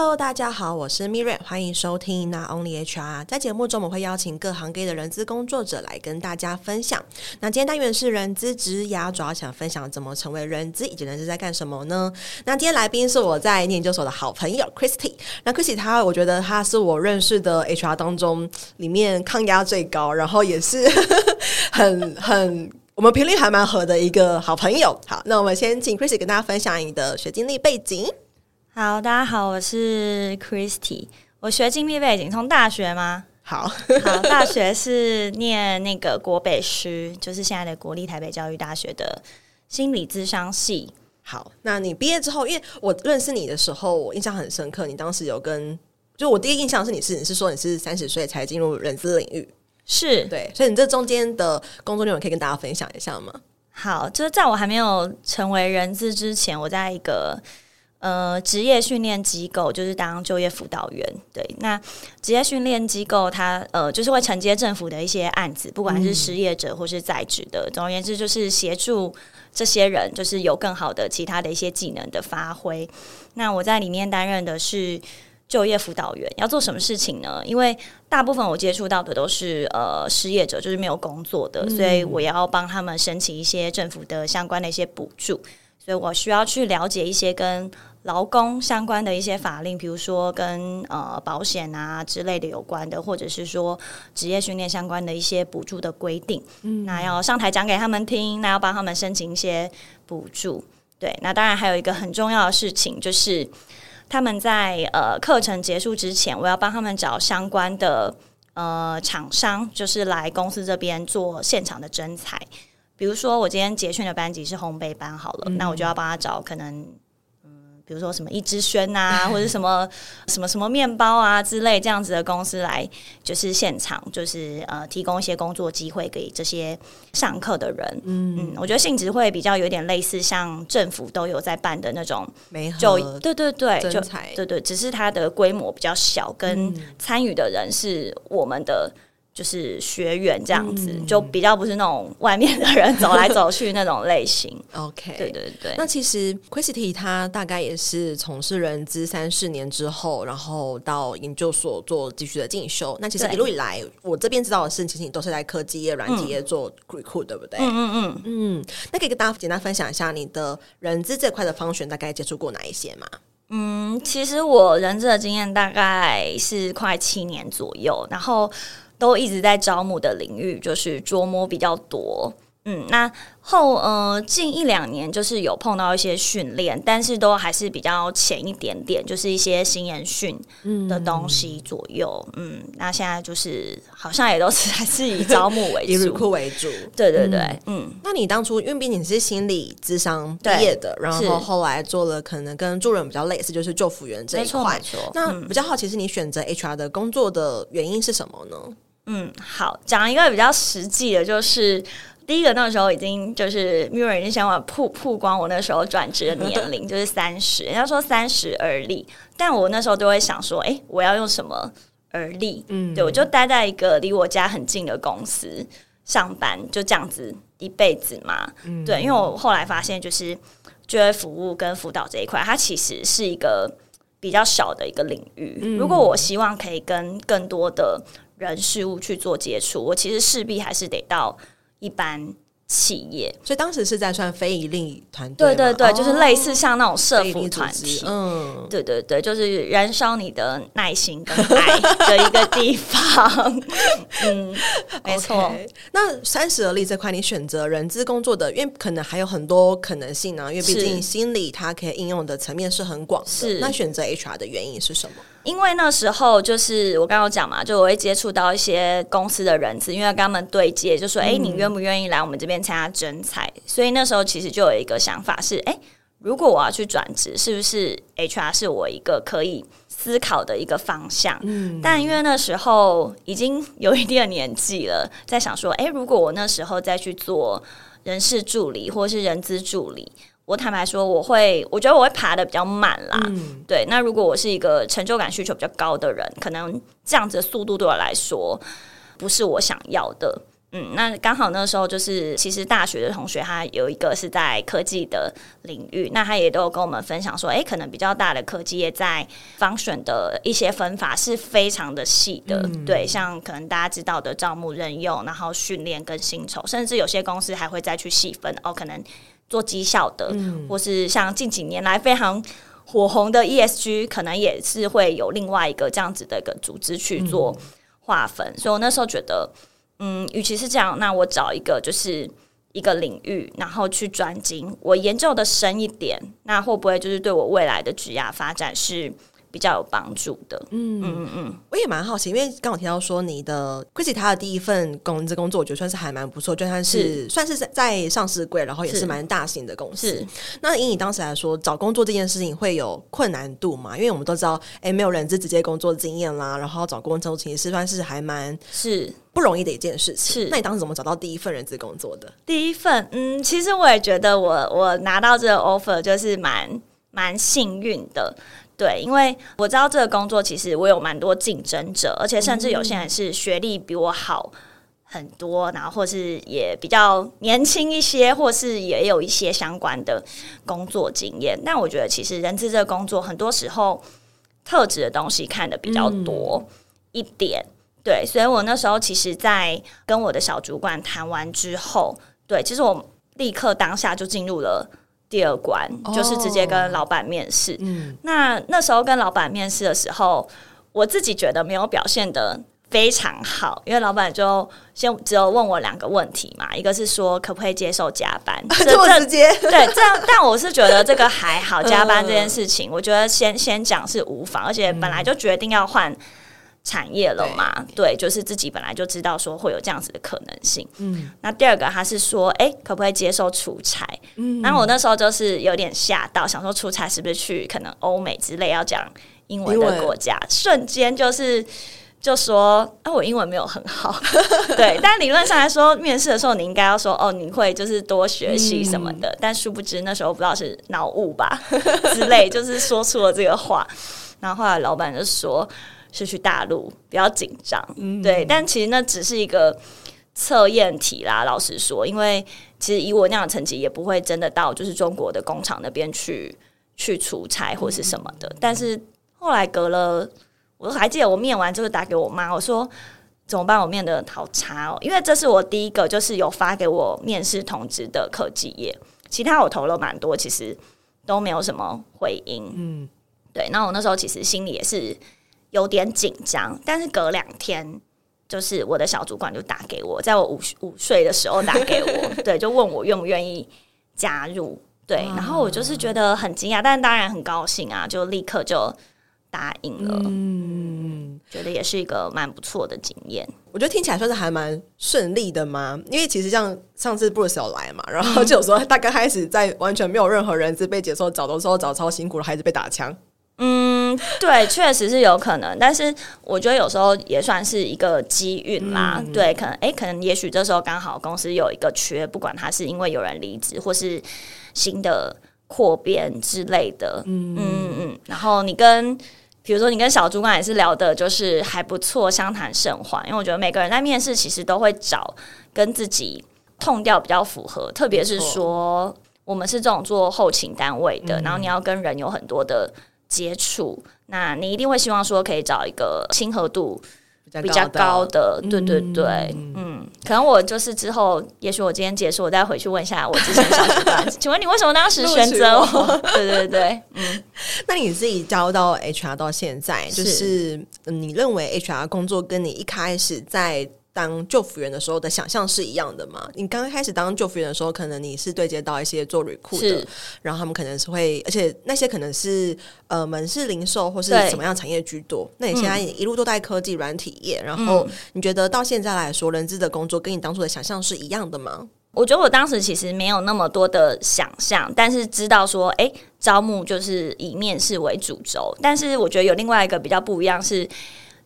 Hello，大家好，我是 Miriam，欢迎收听《Not Only HR》。在节目中，我们会邀请各行各业的人资工作者来跟大家分享。那今天单元是人资职涯，主要想分享怎么成为人资，以及人资在干什么呢？那今天来宾是我在研究所的好朋友 Christy。那 Christy 他，我觉得他是我认识的 HR 当中里面抗压最高，然后也是 很很我们频率还蛮合的一个好朋友。好，那我们先请 Christy 跟大家分享你的学经历背景。好，大家好，我是 Christy。我学经历背景从大学吗？好，好，大学是念那个国北师，就是现在的国立台北教育大学的心理咨商系。好，那你毕业之后，因为我认识你的时候，我印象很深刻。你当时有跟，就我第一印象是你是你是说你是三十岁才进入人资领域，是对，所以你这中间的工作内容可以跟大家分享一下吗？好，就是在我还没有成为人资之前，我在一个。呃，职业训练机构就是当就业辅导员，对。那职业训练机构它呃，就是会承接政府的一些案子，不管是失业者或是在职的，嗯、总而言之就是协助这些人，就是有更好的其他的一些技能的发挥。那我在里面担任的是就业辅导员，要做什么事情呢？因为大部分我接触到的都是呃失业者，就是没有工作的，嗯、所以我要帮他们申请一些政府的相关的一些补助。所以我需要去了解一些跟劳工相关的一些法令，比如说跟呃保险啊之类的有关的，或者是说职业训练相关的一些补助的规定。嗯，那要上台讲给他们听，那要帮他们申请一些补助。对，那当然还有一个很重要的事情，就是他们在呃课程结束之前，我要帮他们找相关的呃厂商，就是来公司这边做现场的征才。比如说，我今天结训的班级是烘焙班，好了，嗯、那我就要帮他找可能，嗯，比如说什么一之轩啊，或者什么什么什么面包啊之类这样子的公司来，就是现场，就是呃，提供一些工作机会给这些上课的人。嗯嗯，我觉得性质会比较有点类似，像政府都有在办的那种，就对对对，就对对，只是它的规模比较小，跟参与的人是我们的。就是学员这样子，嗯、就比较不是那种外面的人走来走去那种类型。OK，对对对。那其实 Christy 他大概也是从事人资三四年之后，然后到研究所做继续的进修。那其实一路以来，我这边知道的是，其实你都是在科技业、软体业做 recruit，对不对？嗯嗯嗯嗯。那可以跟大家简单分享一下你的人资这块的方选大概接触过哪一些吗？嗯，其实我人资的经验大概是快七年左右，然后。都一直在招募的领域，就是琢磨比较多。嗯，那后呃近一两年就是有碰到一些训练，但是都还是比较浅一点点，就是一些新研训的东西左右。嗯，嗯，那现在就是好像也都是 还是以招募为主，以 recruit 为主。对对对，嗯。嗯，那你当初因为毕竟你是心理智商毕业的，然后后来做了可能跟助人比较类似，就是救服员这一块。没错，没错。那比较好奇是你选择 HR 的工作的原因是什么呢？嗯，好，讲一个比较实际的，就是第一个那个时候已经就是 Mirror 已经想法曝曝光我那时候转职的年龄 就是三十，人家说三十而立，但我那时候都会想说，哎、欸，我要用什么而立？嗯，对，我就待在一个离我家很近的公司上班，就这样子一辈子嘛。嗯，对，因为我后来发现，就是就业服务跟辅导这一块，它其实是一个比较小的一个领域。嗯、如果我希望可以跟更多的人事物去做接触，我其实势必还是得到一般企业，所以当时是在算非营利团队，对对对，哦、就是类似像那种社服团体，嗯，对对对，就是燃烧你的耐心跟爱的一个地方，嗯，没错。那三十而立这块，你选择人资工作的，因为可能还有很多可能性呢、啊，因为毕竟心理它可以应用的层面是很广的。是，那选择 HR 的原因是什么？因为那时候就是我刚刚讲嘛，就我会接触到一些公司的人资，因为要跟他们对接，就说：“哎、你愿不愿意来我们这边参加征才？”所以那时候其实就有一个想法是：哎，如果我要去转职，是不是 HR 是我一个可以思考的一个方向？嗯，但因为那时候已经有一定的年纪了，在想说：哎，如果我那时候再去做人事助理或是人资助理。我坦白说，我会，我觉得我会爬的比较慢啦。嗯、对，那如果我是一个成就感需求比较高的人，可能这样子的速度对我来说不是我想要的。嗯，那刚好那时候就是，其实大学的同学他有一个是在科技的领域，那他也都有跟我们分享说，哎、欸，可能比较大的科技业在 function 的一些分法是非常的细的，嗯、对，像可能大家知道的招募任用，然后训练跟薪酬，甚至有些公司还会再去细分哦，可能做绩效的，嗯、或是像近几年来非常火红的 ESG，可能也是会有另外一个这样子的一个组织去做划分，嗯、所以我那时候觉得。嗯，与其是这样，那我找一个就是一个领域，然后去专精，我研究的深一点，那会不会就是对我未来的职业发展是比较有帮助的？嗯嗯嗯，嗯我也蛮好奇，因为刚好提到说你的 Chrissy 他的第一份工资工作，我觉得算是还蛮不错，就算是，是算是在上市柜，然后也是蛮大型的公司。那以你当时来说，找工作这件事情会有困难度吗？因为我们都知道，哎、欸，没有人资直接工作经验啦，然后找工作其实算是还蛮是。不容易的一件事情。是，那你当时怎么找到第一份人资工作的？第一份，嗯，其实我也觉得我我拿到这个 offer 就是蛮蛮幸运的，对，因为我知道这个工作其实我有蛮多竞争者，而且甚至有些人是学历比我好很多，然后或是也比较年轻一些，或是也有一些相关的工作经验。但我觉得其实人资这个工作很多时候特质的东西看的比较多一点。嗯对，所以我那时候其实，在跟我的小主管谈完之后，对，其实我立刻当下就进入了第二关，哦、就是直接跟老板面试。嗯，那那时候跟老板面试的时候，我自己觉得没有表现的非常好，因为老板就先只有问我两个问题嘛，一个是说可不可以接受加班，这么直接？对，这样，但我是觉得这个还好，加班这件事情，我觉得先先讲是无妨，而且本来就决定要换。产业了嘛？对，对，就是自己本来就知道说会有这样子的可能性。嗯，那第二个他是说，哎、欸，可不可以接受出差？嗯，然后我那时候就是有点吓到，想说出差是不是去可能欧美之类要讲英文的国家？瞬间就是就说，啊，我英文没有很好。对，但理论上来说，面试的时候你应该要说，哦，你会就是多学习什么的。嗯、但殊不知那时候不知道是脑雾吧之类，就是说出了这个话。然后后来老板就说。是去大陆，比较紧张，嗯、对，但其实那只是一个测验题啦。老实说，因为其实以我那样的成绩，也不会真的到就是中国的工厂那边去去出差或是什么的。嗯、但是后来隔了，我还记得我面完之后打给我妈，我说怎么办？我面的好差哦，因为这是我第一个就是有发给我面试通知的科技业，其他我投了蛮多，其实都没有什么回音。嗯，对，那我那时候其实心里也是。有点紧张，但是隔两天，就是我的小主管就打给我，在我午午睡的时候打给我，对，就问我愿不愿意加入，对，然后我就是觉得很惊讶，但当然很高兴啊，就立刻就答应了，嗯，觉得也是一个蛮不错的经验。我觉得听起来算是还蛮顺利的嘛，因为其实像上次 Bruce 有来嘛，然后就有说他刚开始在完全没有任何人资被解说找的时候找超辛苦了，还是被打枪。嗯，对，确实是有可能，但是我觉得有时候也算是一个机运啦。嗯、对，可能哎，可能也许这时候刚好公司有一个缺，不管他是因为有人离职，或是新的扩编之类的。嗯嗯嗯。然后你跟，比如说你跟小主管也是聊的，就是还不错，相谈甚欢。因为我觉得每个人在面试其实都会找跟自己 tone 调比较符合，特别是说我们是这种做后勤单位的，嗯、然后你要跟人有很多的。接触，那你一定会希望说可以找一个亲和度比较高的，对对对，嗯，嗯，可能我就是之后，也许我今天结束，我再回去问一下我之前小主管，请问你为什么当时选择我？对对对，嗯，那你自己交到 HR 到现在，就是，是你认为 HR 工作跟你一开始在当救服员的时候的想象是一样的吗？你刚刚开始当救服员的时候，可能你是对接到一些做 recruit 的，然后他们可能是会，而且那些可能是呃门市零售或是什么样产业居多。那你现在一路都在科技软体业，嗯、然后你觉得到现在来说，人资的工作跟你当初的想象是一样的吗？我觉得我当时其实没有那么多的想象，但是知道说，哎，招募就是以面试为主轴。但是我觉得有另外一个比较不一样是。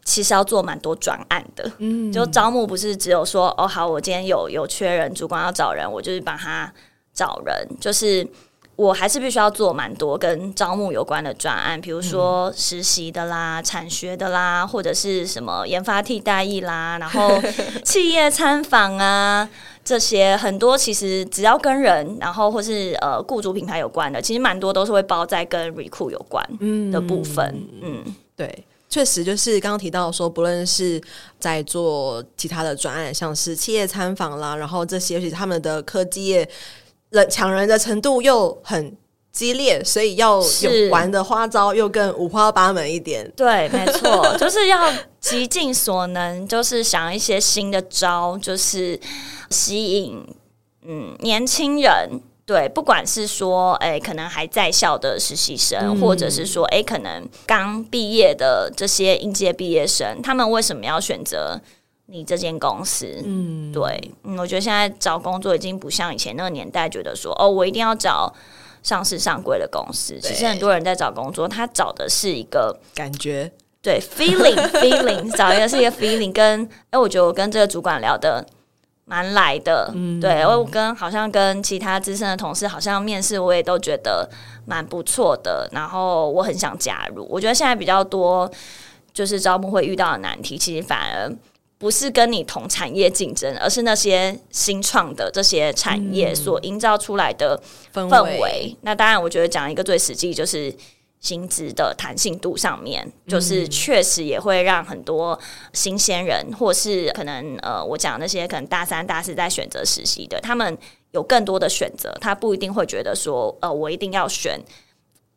其实要做蛮多专案的，嗯，就招募不是只有说哦好，我今天有有缺人，主管要找人，我就是帮他找人，就是我还是必须要做蛮多跟招募有关的专案，比如说实习的啦、产学的啦，或者是什么研发替代役啦，然后 企业参访啊，这些很多其实只要跟人，然后或是呃雇主品牌有关的，其实蛮多都是会包在跟 recruit 有关的部分。嗯，嗯。对，确实就是刚刚提到说，不论是在做其他的专案，像是企业参访啦，然后这些而且他们的科技业。人抢人的程度又很激烈，所以要有玩的花招又更五花八门一点。对，没错，就是要极尽所能，就是想一些新的招，就是吸引嗯年轻人。对，不管是说哎，可能还在校的实习生，嗯、或者是说哎，可能刚毕业的这些应届毕业生，他们为什么要选择？你这间公司，嗯，对，嗯，我觉得现在找工作已经不像以前那个年代，觉得说哦，我一定要找上市上柜的公司。其实很多人在找工作，他找的是一个感觉，对，feeling，feeling，feeling, 找一个是一个 feeling。跟哎，我觉得我跟这个主管聊得蛮来的，嗯，对，我跟好像跟其他资深的同事，好像面试我也都觉得蛮不错的，然后我很想加入。我觉得现在比较多就是招募会遇到的难题，其实反而。不是跟你同产业竞争，而是那些新创的这些产业所营造出来的氛围。氛围。那当然，我觉得讲一个最实际，就是薪资的弹性度上面，就是确实也会让很多新鲜人，或是可能呃，我讲那些可能大三、大四在选择实习的，他们有更多的选择，他不一定会觉得说，呃，我一定要选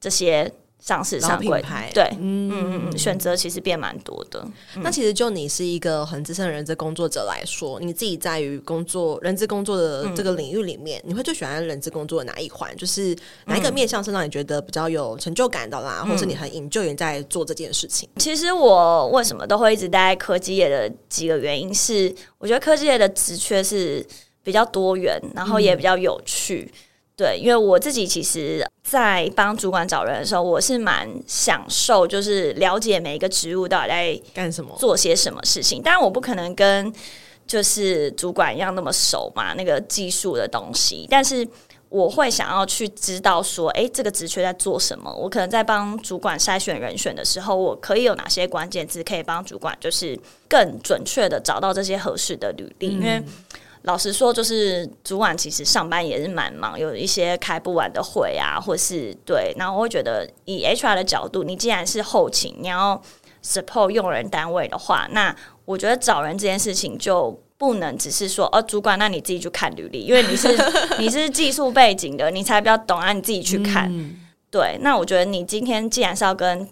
这些。上市上柜，对，嗯嗯嗯，选择其实变蛮多的。嗯、那其实就你是一个很资深的人资工作者来说，你自己在于工作人资工作的这个领域里面，嗯、你会最喜欢人资工作的哪一环？就是哪一个面向是让你觉得比较有成就感的啦，嗯、或是你很 enjoy 在做这件事情？其实我为什么都会一直待在科技业的几个原因是，我觉得科技业的职缺是比较多元，然后也比较有趣。嗯对，因为我自己其实，在帮主管找人的时候，我是蛮享受，就是了解每一个职务到底在干什么，做些什么事情。当然，我不可能跟就是主管一样那么熟嘛，那个技术的东西。但是，我会想要去知道说，哎，这个职缺在做什么？我可能在帮主管筛选人选的时候，我可以有哪些关键字可以帮主管，就是更准确的找到这些合适的履历，嗯、因为。老实说，就是主管其实上班也是蛮忙，有一些开不完的会啊，或是对。然后我会觉得，以 HR 的角度，你既然是后勤，你要 support 用人单位的话，那我觉得找人这件事情就不能只是说，哦，主管，那你自己去看履历，因为你是 你是技术背景的，你才比较懂啊，你自己去看。嗯、对，那我觉得你今天既然是要跟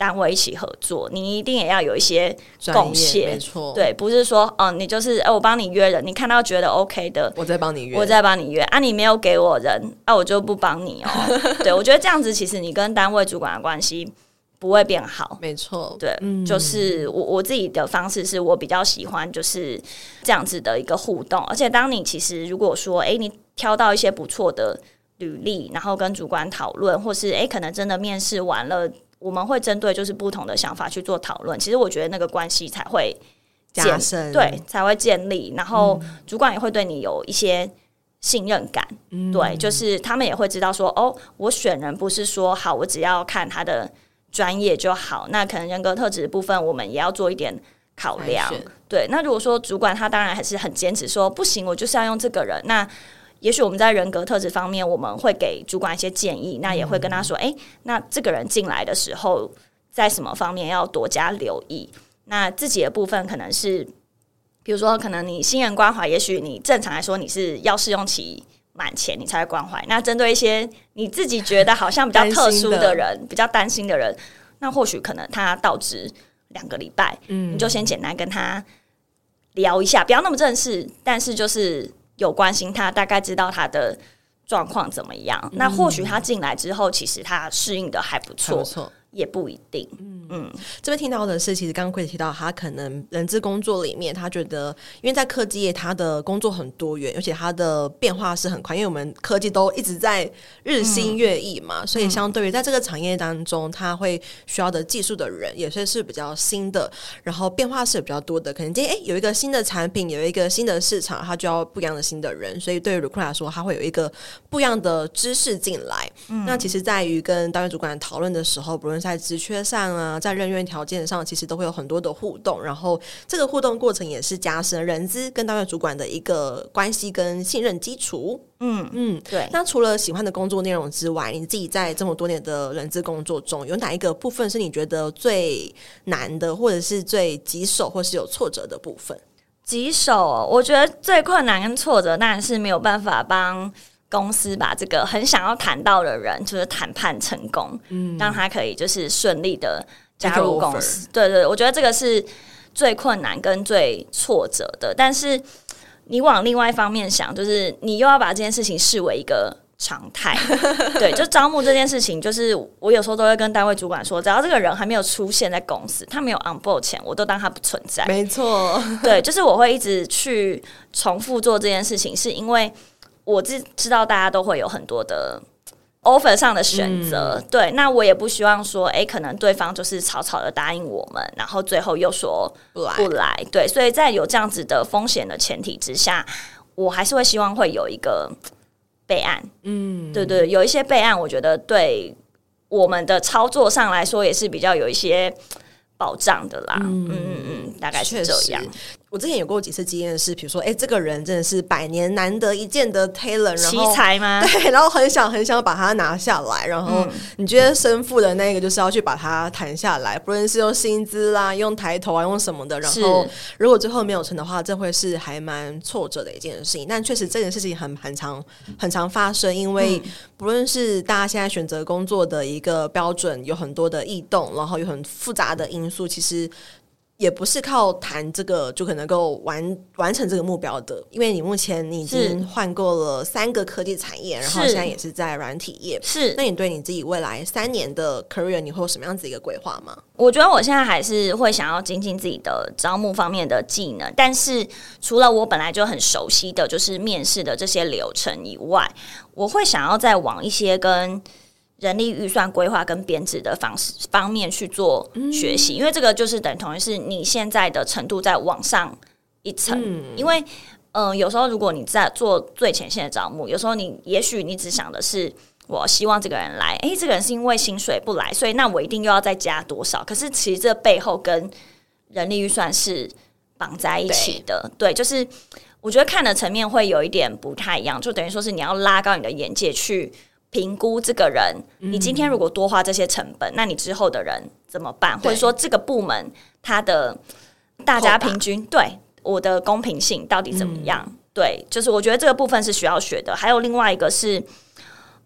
单位一起合作，你一定也要有一些贡献，没错。对，不是说，嗯，你就是，哎、欸，我帮你约人，你看到觉得 OK 的，我再帮你约，我再帮你约啊，你没有给我人，啊，我就不帮你哦。对，我觉得这样子，其实你跟单位主管的关系不会变好，没错。对，嗯、就是我我自己的方式是我比较喜欢就是这样子的一个互动，而且当你其实如果说，哎、欸，你挑到一些不错的履历，然后跟主管讨论，或是哎、欸，可能真的面试完了。我们会针对就是不同的想法去做讨论，其实我觉得那个关系才会加深，对，才会建立。然后主管也会对你有一些信任感，嗯、对，就是他们也会知道说，哦，我选人不是说好，我只要看他的专业就好，那可能人格特质的部分我们也要做一点考量。对，那如果说主管他当然还是很坚持说不行，我就是要用这个人，那。也许我们在人格特质方面，我们会给主管一些建议，那也会跟他说：“诶，那这个人进来的时候，在什么方面要多加留意？那自己的部分可能是，比如说，可能你新人关怀，也许你正常来说你是要试用期满前你才会关怀。那针对一些你自己觉得好像比较特殊的人，比较担心的人，那或许可能他到职两个礼拜，嗯，你就先简单跟他聊一下，不要那么正式，但是就是。”有关心他，大概知道他的状况怎么样。嗯、那或许他进来之后，其实他适应的还不错。也不一定。嗯嗯，这边听到的是，其实刚刚 Chris 提到，他可能人资工作里面，他觉得因为在科技业，他的工作很多元，而且他的变化是很快，因为我们科技都一直在日新月异嘛，嗯、所以相对于在这个产业当中，他会需要的技术的人也是是比较新的，然后变化是比较多的。可能今天诶有一个新的产品，有一个新的市场，他就要不一样的新的人，所以对于 Recruiter 来说，他会有一个不一样的知识进来。嗯、那其实在于跟单位主管讨论的时候，不论在职缺上啊，在任员条件上，其实都会有很多的互动，然后这个互动过程也是加深人资跟单位主管的一个关系跟信任基础。嗯嗯，对。那除了喜欢的工作内容之外，你自己在这么多年的人资工作中，有哪一个部分是你觉得最难的，或者是最棘手，或是有挫折的部分？棘手，我觉得最困难跟挫折，当然是没有办法帮。公司把这个很想要谈到的人，就是谈判成功，嗯，让他可以就是顺利的加入公司。对，对对，我觉得这个是最困难跟最挫折的。但是你往另外一方面想，就是你又要把这件事情视为一个常态。对，就招募这件事情，就是我有时候都会跟单位主管说，只要这个人还没有出现在公司，他没有 on board 前，我都当他不存在。没错，对，就是我会一直去重复做这件事情，是因为。我知知道大家都会有很多的 offer 上的选择，嗯、对，那我也不希望说，哎、欸，可能对方就是草草的答应我们，然后最后又说不来，不来，对，所以在有这样子的风险的前提之下，我还是会希望会有一个备案，嗯，对，对对，有一些备案，我觉得对我们的操作上来说也是比较有一些保障的啦，嗯嗯嗯，大概是这样。我之前有过几次经验是，比如说，哎、欸，这个人真的是百年难得一见的 talent，然后奇才吗？对，然后很想很想把他拿下来，然后你觉得身负的那个就是要去把他谈下来，不论是用薪资啦、用抬头啊、用什么的，然后如果最后没有成的话，这会是还蛮挫折的一件事情。但确实这件事情很很常很常发生，因为不论是大家现在选择工作的一个标准有很多的异动，然后有很复杂的因素，其实。也不是靠谈这个就可能够完完成这个目标的，因为你目前你已经换过了三个科技产业，然后现在也是在软体业。是，那你对你自己未来三年的 career 你会有什么样子一个规划吗？我觉得我现在还是会想要精进自己的招募方面的技能，但是除了我本来就很熟悉的就是面试的这些流程以外，我会想要再往一些跟人力预算规划跟编制的方式方面去做学习，嗯、因为这个就是等同于是你现在的程度在往上一层。嗯、因为，嗯、呃，有时候如果你在做最前线的招募，有时候你也许你只想的是，我希望这个人来，诶，这个人是因为薪水不来，所以那我一定又要再加多少？可是其实这背后跟人力预算是绑在一起的。对，对，就是我觉得看的层面会有一点不太一样，就等于说是你要拉高你的眼界去。评估这个人，你今天如果多花这些成本，嗯、那你之后的人怎么办？或者说这个部门它的大家平均对我的公平性到底怎么样？嗯、对，就是我觉得这个部分是需要学的。还有另外一个是，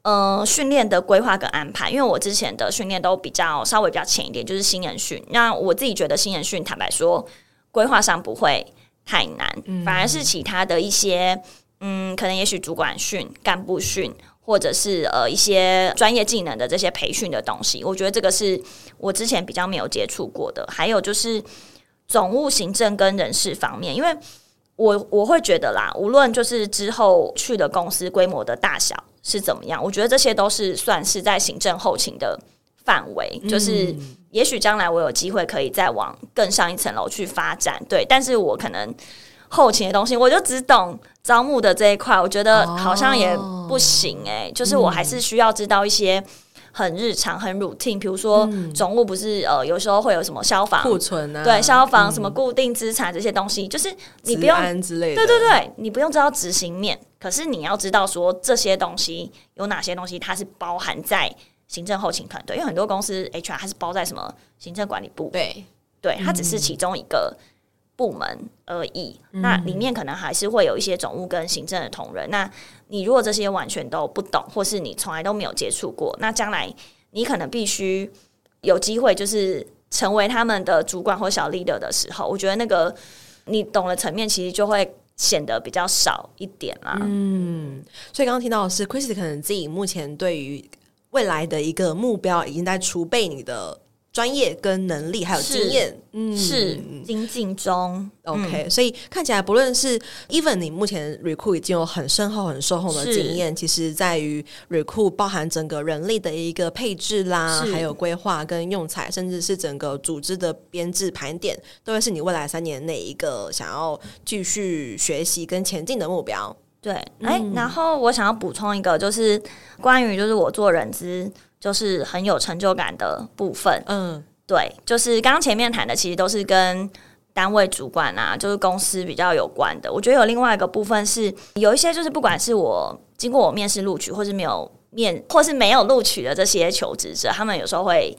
呃，训练的规划跟安排。因为我之前的训练都比较稍微比较浅一点，就是新人训。那我自己觉得新人训，坦白说，规划上不会太难，嗯、反而是其他的一些，嗯，可能也许主管训、干部训。或者是呃一些专业技能的这些培训的东西，我觉得这个是我之前比较没有接触过的。还有就是总务行政跟人事方面，因为我我会觉得啦，无论就是之后去的公司规模的大小是怎么样，我觉得这些都是算是在行政后勤的范围。就是也许将来我有机会可以再往更上一层楼去发展，对，但是我可能。后勤的东西，我就只懂招募的这一块，我觉得好像也不行哎、欸。哦、就是我还是需要知道一些很日常、很 routine，比如说总务不是呃，有时候会有什么消防库存啊，对，消防什么固定资产这些东西，嗯、就是你不用之类的，对对对，你不用知道执行面，可是你要知道说这些东西有哪些东西它是包含在行政后勤团队，因为很多公司 HR 它是包在什么行政管理部，对。对，它只是其中一个。部门而已，那里面可能还是会有一些总务跟行政的同仁。那你如果这些完全都不懂，或是你从来都没有接触过，那将来你可能必须有机会，就是成为他们的主管或小 leader 的时候，我觉得那个你懂的层面其实就会显得比较少一点啦。嗯，所以刚刚听到的是 Chris 可能自己目前对于。未来的一个目标，已经在储备你的。专业跟能力还有经验，嗯，是精进中。OK，、嗯、所以看起来不论是 Even 你目前 Recruit 已经有很深厚、很深厚的经验，其实在于 Recruit 包含整个人力的一个配置啦，还有规划跟用材，甚至是整个组织的编制盘点，都会是你未来三年内一个想要继续学习跟前进的目标。对，哎、嗯，然后我想要补充一个，就是关于就是我做人资。就是很有成就感的部分，嗯，对，就是刚刚前面谈的，其实都是跟单位主管啊，就是公司比较有关的。我觉得有另外一个部分是，有一些就是不管是我经过我面试录取，或是没有面，或是没有录取的这些求职者，他们有时候会。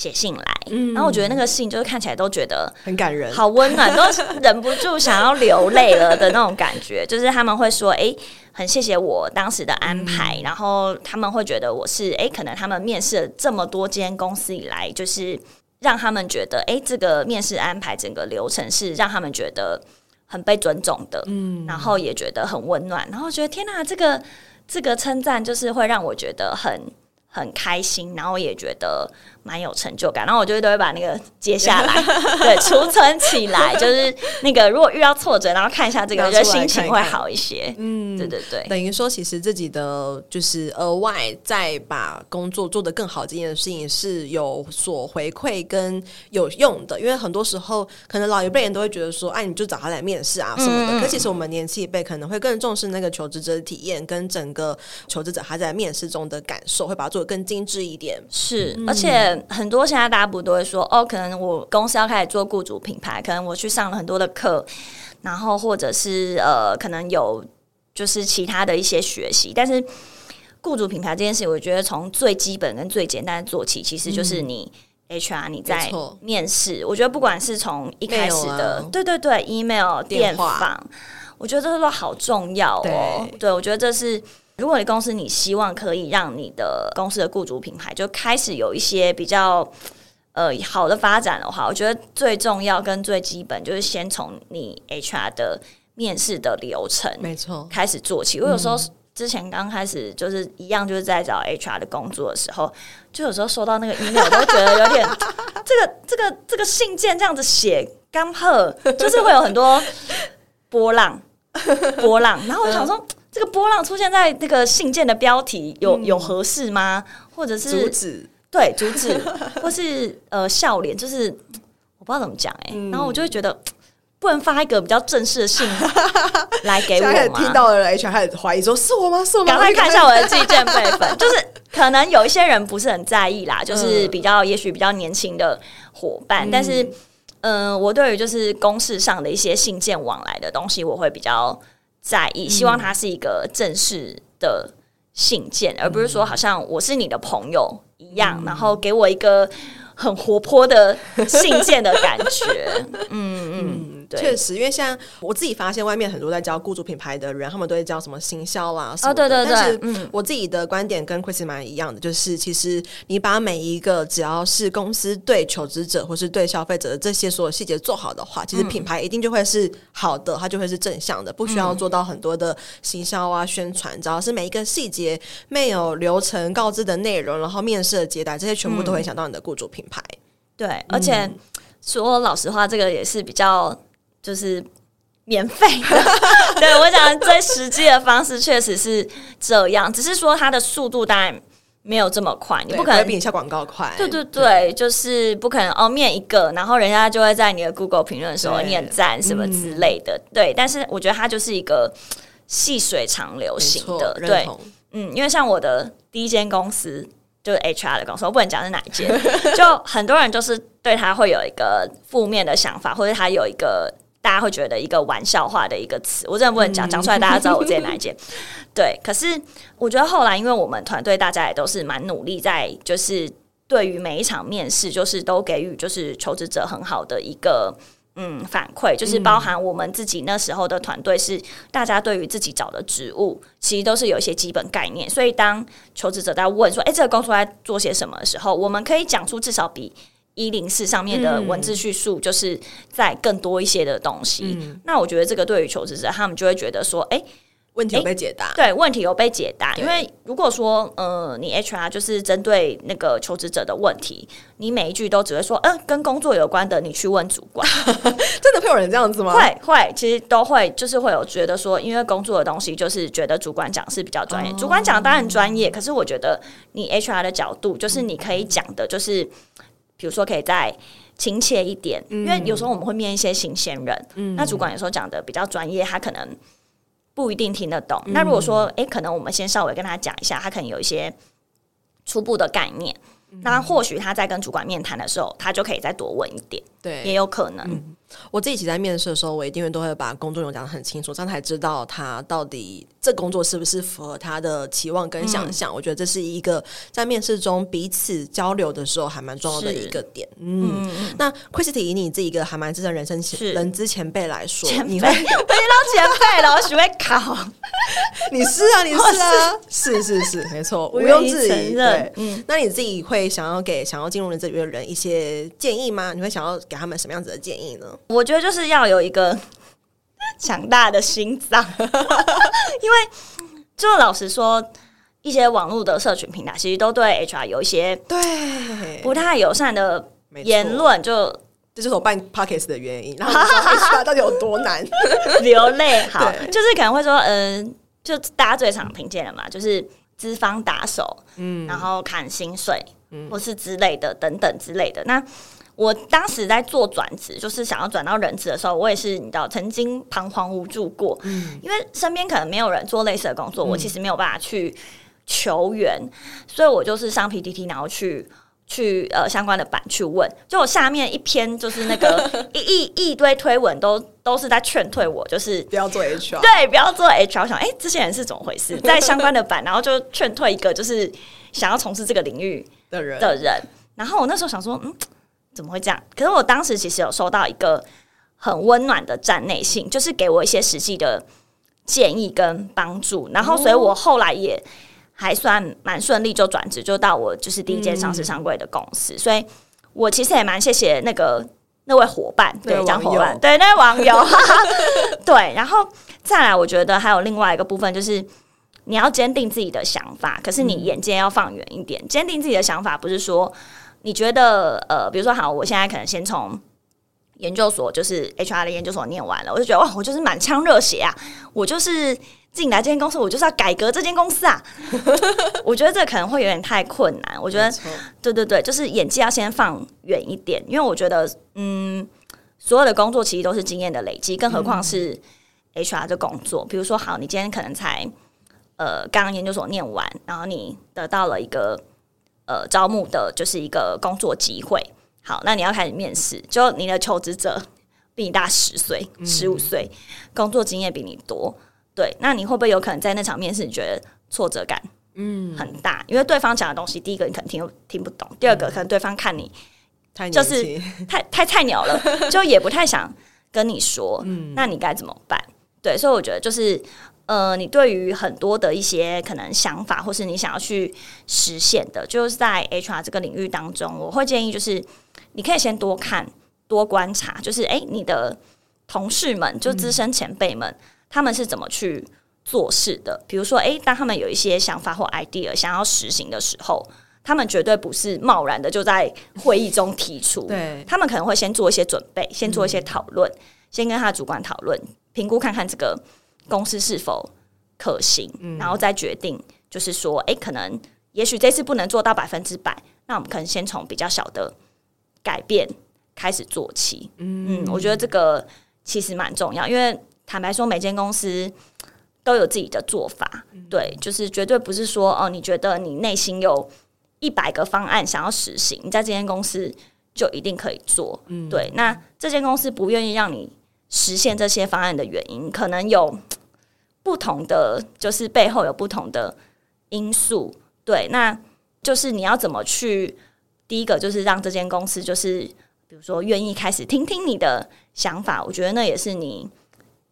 写信来，嗯，然后我觉得那个信就是看起来都觉得很感人，好温暖，都忍不住想要流泪了的那种感觉。就是他们会说：“哎，很谢谢我当时的安排。嗯”然后他们会觉得我是哎，可能他们面试了这么多间公司以来，就是让他们觉得哎，这个面试安排整个流程是让他们觉得很被尊重的，嗯，然后也觉得很温暖，然后觉得天哪，这个这个称赞就是会让我觉得很很开心，然后也觉得。蛮有成就感，然后我就都会把那个接下来，对，储存起来，就是那个如果遇到挫折，然后看一下这个，我觉得心情会好一些。嗯，对对对，等于说其实自己的就是额外再把工作做得更好这件事情是有所回馈跟有用的，因为很多时候可能老一辈人都会觉得说，哎，你就找他来面试啊什么的。嗯、可其实我们年轻一辈可能会更重视那个求职者的体验跟整个求职者他在面试中的感受，会把它做得更精致一点。是，而且。很多现在大家不都会说哦，可能我公司要开始做雇主品牌，可能我去上了很多的课，然后或者是呃，可能有就是其他的一些学习。但是雇主品牌这件事，我觉得从最基本跟最简单的做起，其实就是你 HR 你在面试。我觉得不管是从一开始的，对对对，email 电访，我觉得这都好重要哦。对，我觉得这是。如果你公司你希望可以让你的公司的雇主品牌就开始有一些比较呃好的发展的话，我觉得最重要跟最基本就是先从你 HR 的面试的流程没错开始做起。我有时候之前刚开始就是一样，就是在找 HR 的工作的时候，就有时候收到那个 email，我都觉得有点 这个这个这个信件这样子写刚好就是会有很多波浪波浪，然后我想说。这个波浪出现在那个信件的标题有有合适吗？或者是阻止？对，阻止，或是呃笑脸，就是我不知道怎么讲哎、欸嗯。然后我就会觉得不能发一个比较正式的信 来给我吗？听到了 HR 开始怀疑说是我吗？是我吗？赶快看一下我的寄件备份，就是可能有一些人不是很在意啦，就是比较也许比较年轻的伙伴，嗯、但是嗯、呃，我对于就是公事上的一些信件往来的东西，我会比较。在意，希望它是一个正式的信件，嗯，而不是说好像我是你的朋友一样，嗯，然后给我一个很活泼的信件的感觉。嗯 嗯。确实，因为像我自己发现，外面很多在教雇主品牌的人，他们都会教什么行销啦什么的。哦，对对对。但是，嗯，我自己的观点跟 Chris 蛮一样的，就是其实你把每一个只要是公司对求职者或是对消费者的这些所有细节做好的话，其实品牌一定就会是好的，它就会是正向的，不需要做到很多的行销啊、宣传，只要是每一个细节、没有流程告知的内容，然后面试的接待，这些全部都会影响到你的雇主品牌。对，而且说老实话，这个也是比较。就是免费的，对，我讲最实际的方式确实是这样，只是说它的速度当然没有这么快，你不可能比你下广告快。对对对，对，就是不可能哦，面一个，然后人家就会在你的 Google 评论说念赞什么之类的。对，但是我觉得它就是一个细水长流型的，对，嗯，因为像我的第一间公司就是 HR 的公司，我不能讲是哪一间，就很多人就是对他会有一个负面的想法，或者他有一个。大家会觉得一个玩笑话的一个词，我真的不能讲讲出来，大家知道我自己哪一件。对，可是我觉得后来，因为我们团队大家也都是蛮努力，在就是对于每一场面试，就是都给予就是求职者很好的一个嗯反馈，就是包含我们自己那时候的团队是大家对于自己找的职务，其实都是有一些基本概念，所以当求职者在问说：“哎，这个工作在做些什么？”的时候，我们可以讲出至少比。一零四上面的文字叙述，就是在更多一些的东西。嗯、那我觉得这个对于求职者，他们就会觉得说，哎、欸，问题有被解答，对，问题有被解答。因为如果说，呃，你 HR 就是针对那个求职者的问题，你每一句都只会说，嗯、呃，跟工作有关的，你去问主管。真的会有人这样子吗？会会，其实都会，就是会有觉得说，因为工作的东西，就是觉得主管讲是比较专业。哦、主管讲当然专业，可是我觉得你 HR 的角度，就是你可以讲的，就是比如说可以再亲切一点，嗯、因为有时候我们会面一些新鲜人，嗯，那主管有时候讲的比较专业，他可能。不一定听得懂。那如果说，哎、可能我们先稍微跟他讲一下，他可能有一些初步的概念。嗯、那或许他在跟主管面谈的时候，他就可以再多问一点。对，也有可能。嗯我自己在面试的时候，我一定会都会把工作内容讲得很清楚，这样才知道他到底这工作是不是符合他的期望跟想象。嗯、我觉得这是一个在面试中彼此交流的时候还蛮重要的一个点。嗯，嗯那 Christy 以你这一个还蛮资深人生前人资前辈来说，你会背到前辈了，我只会考。你是啊，你是啊，是是是，没错，毋庸置疑。对，嗯，那你自己会想要给想要进入人资里的人一些建议吗？你会想要给他们什么样子的建议呢？我觉得就是要有一个 强大的心脏，因为就老实说，一些网络的社群平台其实都对 HR 有一些对不太友善的言论，就这就是我办 Podcast 的原因。然后 HR 到底有多难流泪？好，就是可能会说，嗯，就大家最常听见的嘛，就是资方打手，嗯，然后砍薪水，嗯，或是之类的等等之类的那。我当时在做转职，就是想要转到人资的时候，我也是你知道，曾经彷徨无助过，嗯，因为身边可能没有人做类似的工作，嗯、我其实没有办法去求援，所以我就是上 PPT，然后去去呃相关的版去问，就我下面一篇就是那个 一一一堆推文都都是在劝退我，就是不要做 HR，对，不要做 HR，想哎、欸，这些人是怎么回事？在相关的版，然后就劝退一个就是想要从事这个领域的人。的人，然后我那时候想说，嗯。怎么会这样？可是我当时其实有收到一个很温暖的站内信，就是给我一些实际的建议跟帮助。然后，所以我后来也还算蛮顺利，就转职，就到我就是第一间上市上柜的公司。嗯、所以我其实也蛮谢谢那个那位伙伴，对，讲伙伴，对，那位网友，对。然后再来，我觉得还有另外一个部分，就是你要坚定自己的想法，可是你眼界要放远一点。坚、嗯、定自己的想法，不是说。你觉得呃，比如说好，我现在可能先从研究所，就是 HR 的研究所念完了，我就觉得哇，我就是满腔热血啊！我就是进来这间公司，我就是要改革这间公司啊！我觉得这可能会有点太困难。我觉得，对对对，就是眼界要先放远一点，因为我觉得，嗯，所有的工作其实都是经验的累积，更何况是 HR 的工作。比如说，好，你今天可能才呃刚刚研究所念完，然后你得到了一个。呃，招募的就是一个工作机会。好，那你要开始面试，就你的求职者比你大十岁、十五岁，工作经验比你多。对，那你会不会有可能在那场面试，你觉得挫折感嗯很大？嗯、因为对方讲的东西，第一个你可能听听不懂，第二个可能对方看你就是太太菜鸟了，就也不太想跟你说。嗯，那你该怎么办？对，所以我觉得就是。呃，你对于很多的一些可能想法，或是你想要去实现的，就是在 HR 这个领域当中，我会建议就是你可以先多看、多观察，就是诶，你的同事们，就资深前辈们，嗯、他们是怎么去做事的？比如说，诶，当他们有一些想法或 idea 想要实行的时候，他们绝对不是贸然的就在会议中提出，对，他们可能会先做一些准备，先做一些讨论，嗯、先跟他的主管讨论，评估看看这个。公司是否可行，嗯、然后再决定，就是说，哎，可能也许这次不能做到百分之百，那我们可能先从比较小的改变开始做起。嗯，嗯，我觉得这个其实蛮重要，因为坦白说，每间公司都有自己的做法，嗯、对，就是绝对不是说哦，你觉得你内心有一百个方案想要实行，你在这间公司就一定可以做。嗯，对，那这间公司不愿意让你实现这些方案的原因，可能有。不同的就是背后有不同的因素，对，那就是你要怎么去？第一个就是让这间公司就是，比如说愿意开始听听你的想法，我觉得那也是你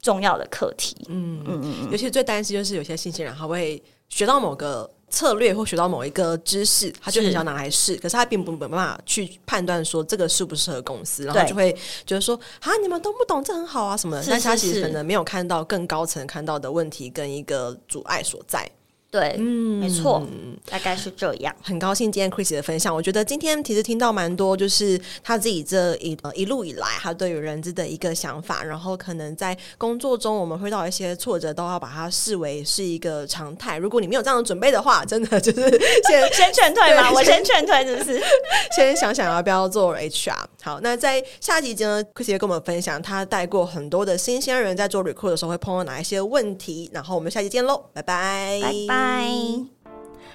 重要的课题。嗯嗯嗯，尤其最担心就是有些新鲜人他会学到某个策略或学到某一个知识，他就很想拿来试，可是他并不没办法去判断说这个适不适合公司，然后就会觉得说啊，你们都不懂，这很好啊什么的，但是他其实可能没有看到更高层看到的问题跟一个阻碍所在。对，嗯，没错，大概是这样。很高兴今天 Chris 的分享，我觉得今天其实听到蛮多，就是他自己这一呃一路以来，他对于人资的一个想法，然后可能在工作中我们会遇到一些挫折，都要把它视为是一个常态。如果你没有这样的准备的话，真的就是先先劝退嘛，我先劝退，是不是？先想想要不要做 HR。好，那在下集呢，Chris 也跟我们分享他带过很多的新鲜人在做 recruit 的时候会碰到哪一些问题，然后我们下期见喽，拜拜，拜拜。拜。